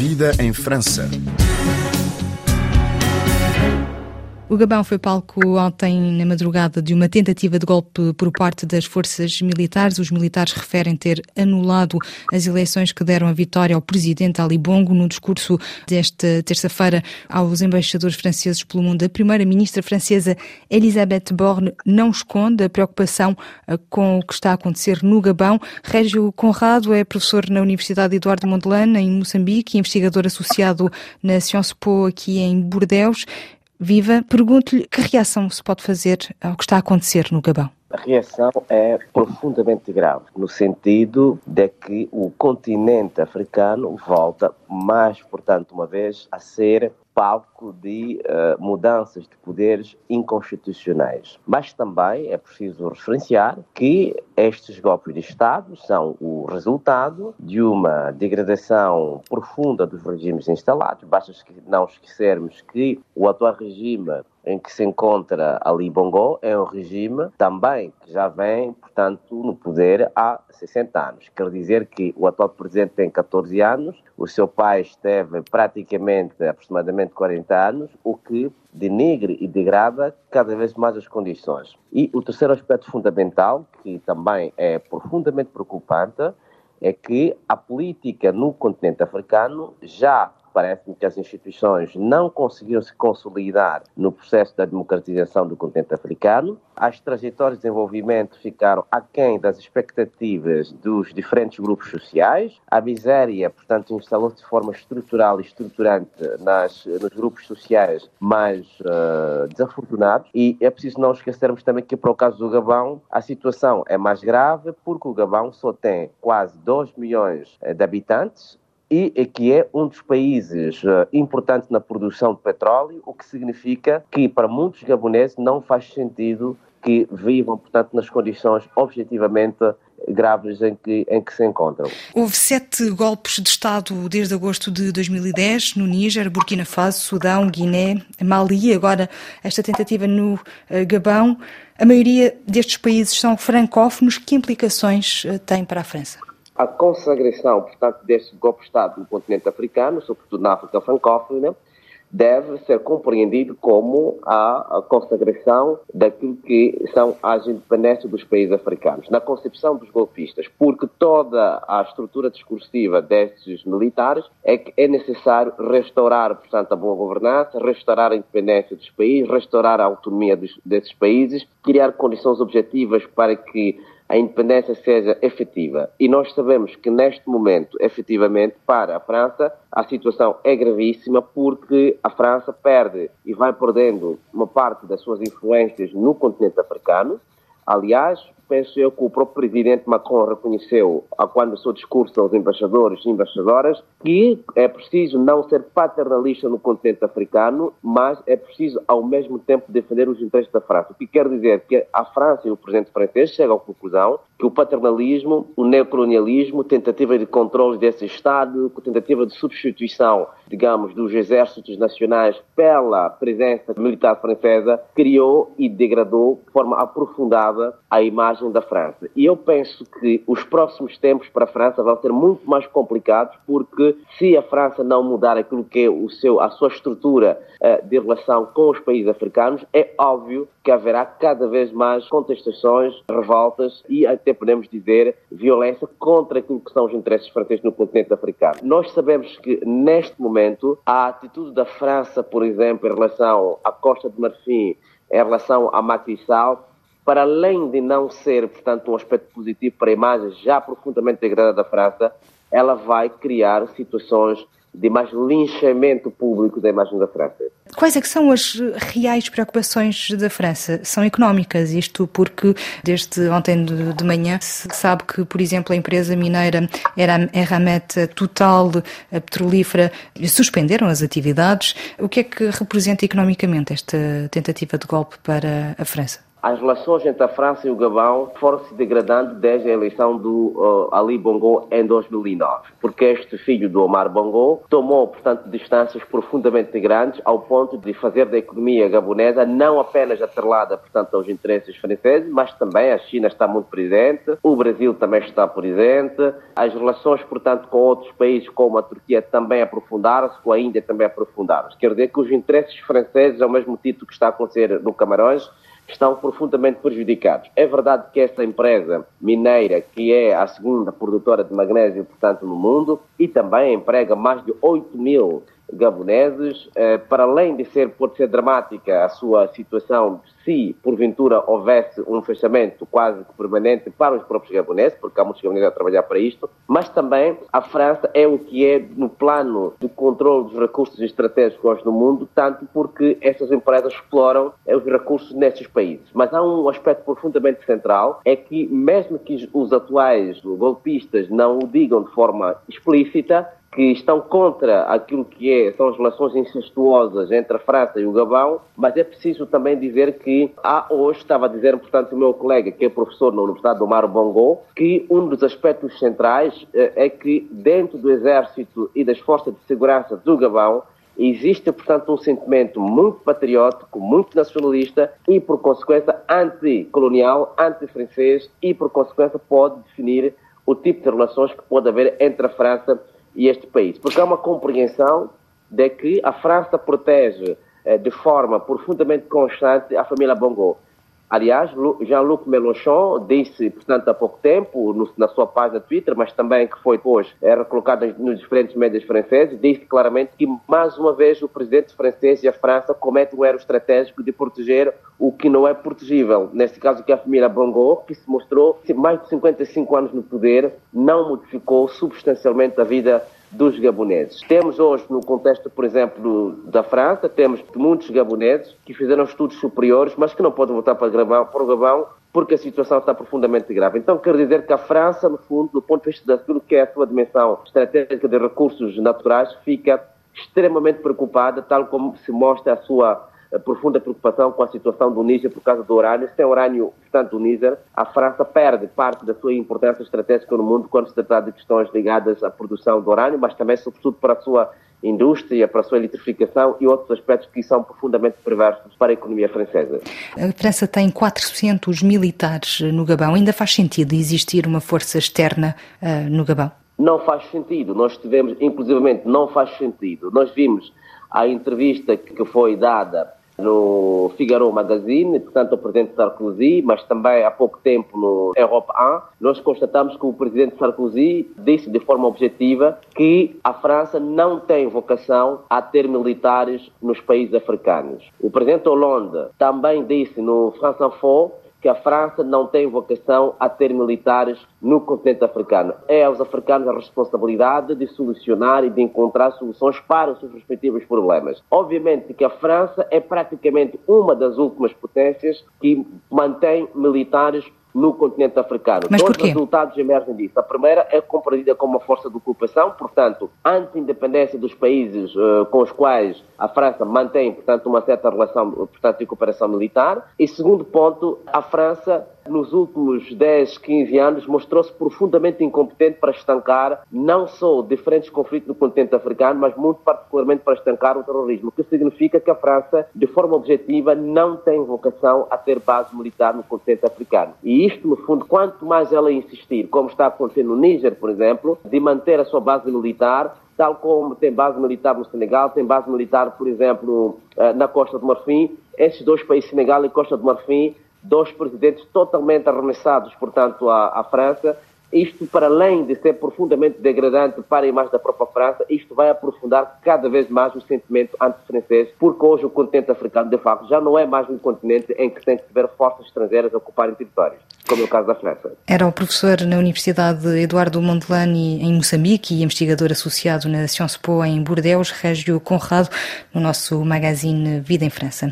Vida em França. O Gabão foi palco ontem na madrugada de uma tentativa de golpe por parte das forças militares. Os militares referem ter anulado as eleições que deram a vitória ao presidente Ali Bongo. No discurso desta terça-feira aos embaixadores franceses pelo mundo, a primeira-ministra francesa Elisabeth Borne não esconde a preocupação eh, com o que está a acontecer no Gabão. Régio Conrado é professor na Universidade Eduardo Mondlane, em Moçambique, investigador associado na Sciences Po aqui em Bordeaux. Viva, pergunto-lhe que reação se pode fazer ao que está a acontecer no Gabão? A reação é profundamente grave, no sentido de que o continente africano volta mais, portanto, uma vez a ser palco de uh, mudanças de poderes inconstitucionais. Mas também é preciso referenciar que estes golpes de Estado são o resultado de uma degradação profunda dos regimes instalados. Basta não esquecermos que o atual regime em que se encontra Ali Bongo é um regime também que já vem, portanto, no poder há 60 anos. Quer dizer que o atual presidente tem 14 anos, o seu pai esteve praticamente aproximadamente 40 anos, o que denigre e degrada cada vez mais as condições. E o terceiro aspecto fundamental, que também é profundamente preocupante, é que a política no continente africano já Parece-me que as instituições não conseguiram se consolidar no processo da democratização do continente africano. As trajetórias de desenvolvimento ficaram aquém das expectativas dos diferentes grupos sociais. A miséria, portanto, instalou-se de forma estrutural e estruturante nas, nos grupos sociais mais uh, desafortunados. E é preciso não esquecermos também que, para o caso do Gabão, a situação é mais grave porque o Gabão só tem quase 2 milhões eh, de habitantes e que é um dos países uh, importantes na produção de petróleo, o que significa que para muitos gaboneses não faz sentido que vivam, portanto, nas condições objetivamente graves em que, em que se encontram. Houve sete golpes de Estado desde agosto de 2010 no Níger, Burkina Faso, Sudão, Guiné, Mali, agora esta tentativa no uh, Gabão. A maioria destes países são francófonos. Que implicações uh, tem para a França? A consagração, portanto, deste golpe de Estado no continente africano, sobretudo na África francófona, deve ser compreendido como a, consagração daquilo que são as independências dos países africanos, na concepção dos golpistas, porque toda a estrutura discursiva destes militares é que é necessário restaurar, portanto, a boa governança, restaurar a independência dos países, restaurar a autonomia dos, desses países, criar condições objetivas para que a independência seja efetiva. E nós sabemos que neste momento, efetivamente, para a França, a situação é gravíssima porque a França perde e vai perdendo uma parte das suas influências no continente africano. Aliás, penso eu que o próprio presidente Macron reconheceu, quando o seu discurso aos embaixadores e embaixadoras, que é preciso não ser paternalista no continente africano, mas é preciso, ao mesmo tempo, defender os interesses da França. O que quer dizer que a França e o presidente francês chegam à conclusão que o paternalismo, o neocolonialismo, tentativa de controle desse Estado, tentativa de substituição, digamos, dos exércitos nacionais pela presença militar francesa, criou e degradou de forma aprofundada a imagem da França. E eu penso que os próximos tempos para a França vão ser muito mais complicados, porque se a França não mudar aquilo que é o seu, a sua estrutura uh, de relação com os países africanos, é óbvio que haverá cada vez mais contestações, revoltas e até podemos dizer violência contra aquilo que são os interesses franceses no continente africano. Nós sabemos que neste momento a atitude da França, por exemplo, em relação à Costa de Marfim, em relação à Macky Sall, para além de não ser, portanto, um aspecto positivo para a imagem já profundamente degradada da França, ela vai criar situações de mais linchamento público da imagem da França. Quais é que são as reais preocupações da França? São económicas, isto porque desde ontem de, manhã se sabe que, por exemplo, a empresa mineira Eramet Total, a petrolífera, suspenderam as atividades. O que é que representa economicamente esta tentativa de golpe para a França? As relações entre a França e o Gabão foram se degradando desde a eleição do uh, Ali Bongo em 2009, porque este filho do Omar Bongo tomou, portanto, distâncias profundamente grandes ao ponto de fazer da economia gabonesa não apenas atrelada, portanto, aos interesses franceses, mas também a China está muito presente, o Brasil também está presente, as relações, portanto, com outros países como a Turquia também aprofundaram-se, com a Índia também aprofundaram-se. Quer dizer que os interesses franceses, ao mesmo título que está a acontecer no Camarões, estão profundamente prejudicados. É verdade que esta empresa mineira, que é a segunda produtora de magnésio, portanto, no mundo, e também emprega mais de 8 mil gaboneses, eh, para além de ser, pode ser dramática a sua situação se porventura houvesse um fechamento quase permanente para os próprios gaboneses, porque há muitos gaboneses a trabalhar para isto, mas também a França é o que é no plano de controle dos recursos estratégicos no mundo, tanto porque essas empresas exploram os recursos nesses países. Mas há um aspecto profundamente central, é que mesmo que os atuais golpistas não o digam de forma explícita, que estão contra aquilo que é, são as relações incestuosas entre a França e o Gabão, mas é preciso também dizer que há hoje, estava a dizer, portanto, o meu colega, que é professor na Universidade do Mar Bongo, que um dos aspectos centrais eh, é que dentro do Exército e das Forças de Segurança do Gabão existe, portanto, um sentimento muito patriótico, muito nacionalista e, por consequência, anticolonial, anti-francês e, por consequência, pode definir o tipo de relações que pode haver entre a França e e este país, porque há uma compreensão de que a França protege eh, de forma profundamente constante a família Bongo. Aliás, Jean-Luc Mélenchon disse, portanto, há pouco tempo, no, na sua página Twitter, mas também que foi depois era colocado nos diferentes médias franceses, disse claramente que, mais uma vez, o presidente francês e a França cometem o erro estratégico de proteger o que não é protegível. Neste caso, que é a família Bongo, que se mostrou mais de 55 anos no poder, não modificou substancialmente a vida dos gaboneses. Temos hoje, no contexto, por exemplo, da França, temos muitos gaboneses que fizeram estudos superiores, mas que não podem voltar para, Gabão, para o Gabão porque a situação está profundamente grave. Então, quer dizer que a França, no fundo, do ponto de vista daquilo que é a sua dimensão estratégica de recursos naturais, fica extremamente preocupada, tal como se mostra a sua profunda preocupação com a situação do Níger por causa do urânio. Sem urânio, portanto, do Níger, a França perde parte da sua importância estratégica no mundo quando se trata de questões ligadas à produção do urânio, mas também, sobretudo, para a sua indústria, para a sua eletrificação e outros aspectos que são profundamente perversos para a economia francesa. A França tem 400 militares no Gabão. Ainda faz sentido existir uma força externa uh, no Gabão? Não faz sentido. Nós tivemos, inclusivamente, não faz sentido. Nós vimos a entrevista que foi dada no Figaro Magazine, portanto, o presidente Sarkozy, mas também há pouco tempo no Europa 1, nós constatamos que o presidente Sarkozy disse de forma objetiva que a França não tem vocação a ter militares nos países africanos. O presidente Hollande também disse no France Info que a França não tem vocação a ter militares no continente africano. É aos africanos a responsabilidade de solucionar e de encontrar soluções para os seus respectivos problemas. Obviamente que a França é praticamente uma das últimas potências que mantém militares no continente africano. Mas Dois resultados emergem disso. A primeira é compreendida como uma força de ocupação, portanto, anti-independência dos países uh, com os quais a França mantém, portanto, uma certa relação portanto, de cooperação militar. E segundo ponto, a França nos últimos 10, 15 anos mostrou-se profundamente incompetente para estancar não só diferentes conflitos no continente africano, mas muito particularmente para estancar o terrorismo, o que significa que a França, de forma objetiva, não tem vocação a ter base militar no continente africano. E isto, no fundo, quanto mais ela insistir, como está acontecendo no Níger, por exemplo, de manter a sua base militar, tal como tem base militar no Senegal, tem base militar, por exemplo, eh, na Costa do Marfim. Esses dois países, Senegal e Costa do Marfim, dois presidentes totalmente arremessados, portanto, à, à França, isto, para além de ser profundamente degradante para a imagem da própria França, isto vai aprofundar cada vez mais o sentimento anti-francês, porque hoje o continente africano, de facto, já não é mais um continente em que tem que ver forças estrangeiras ocuparem territórios, como é o caso da França. Era o professor na Universidade Eduardo Mondlane, em Moçambique, e investigador associado na Sciences Po, em Bordeaux, Régio Conrado, no nosso magazine Vida em França.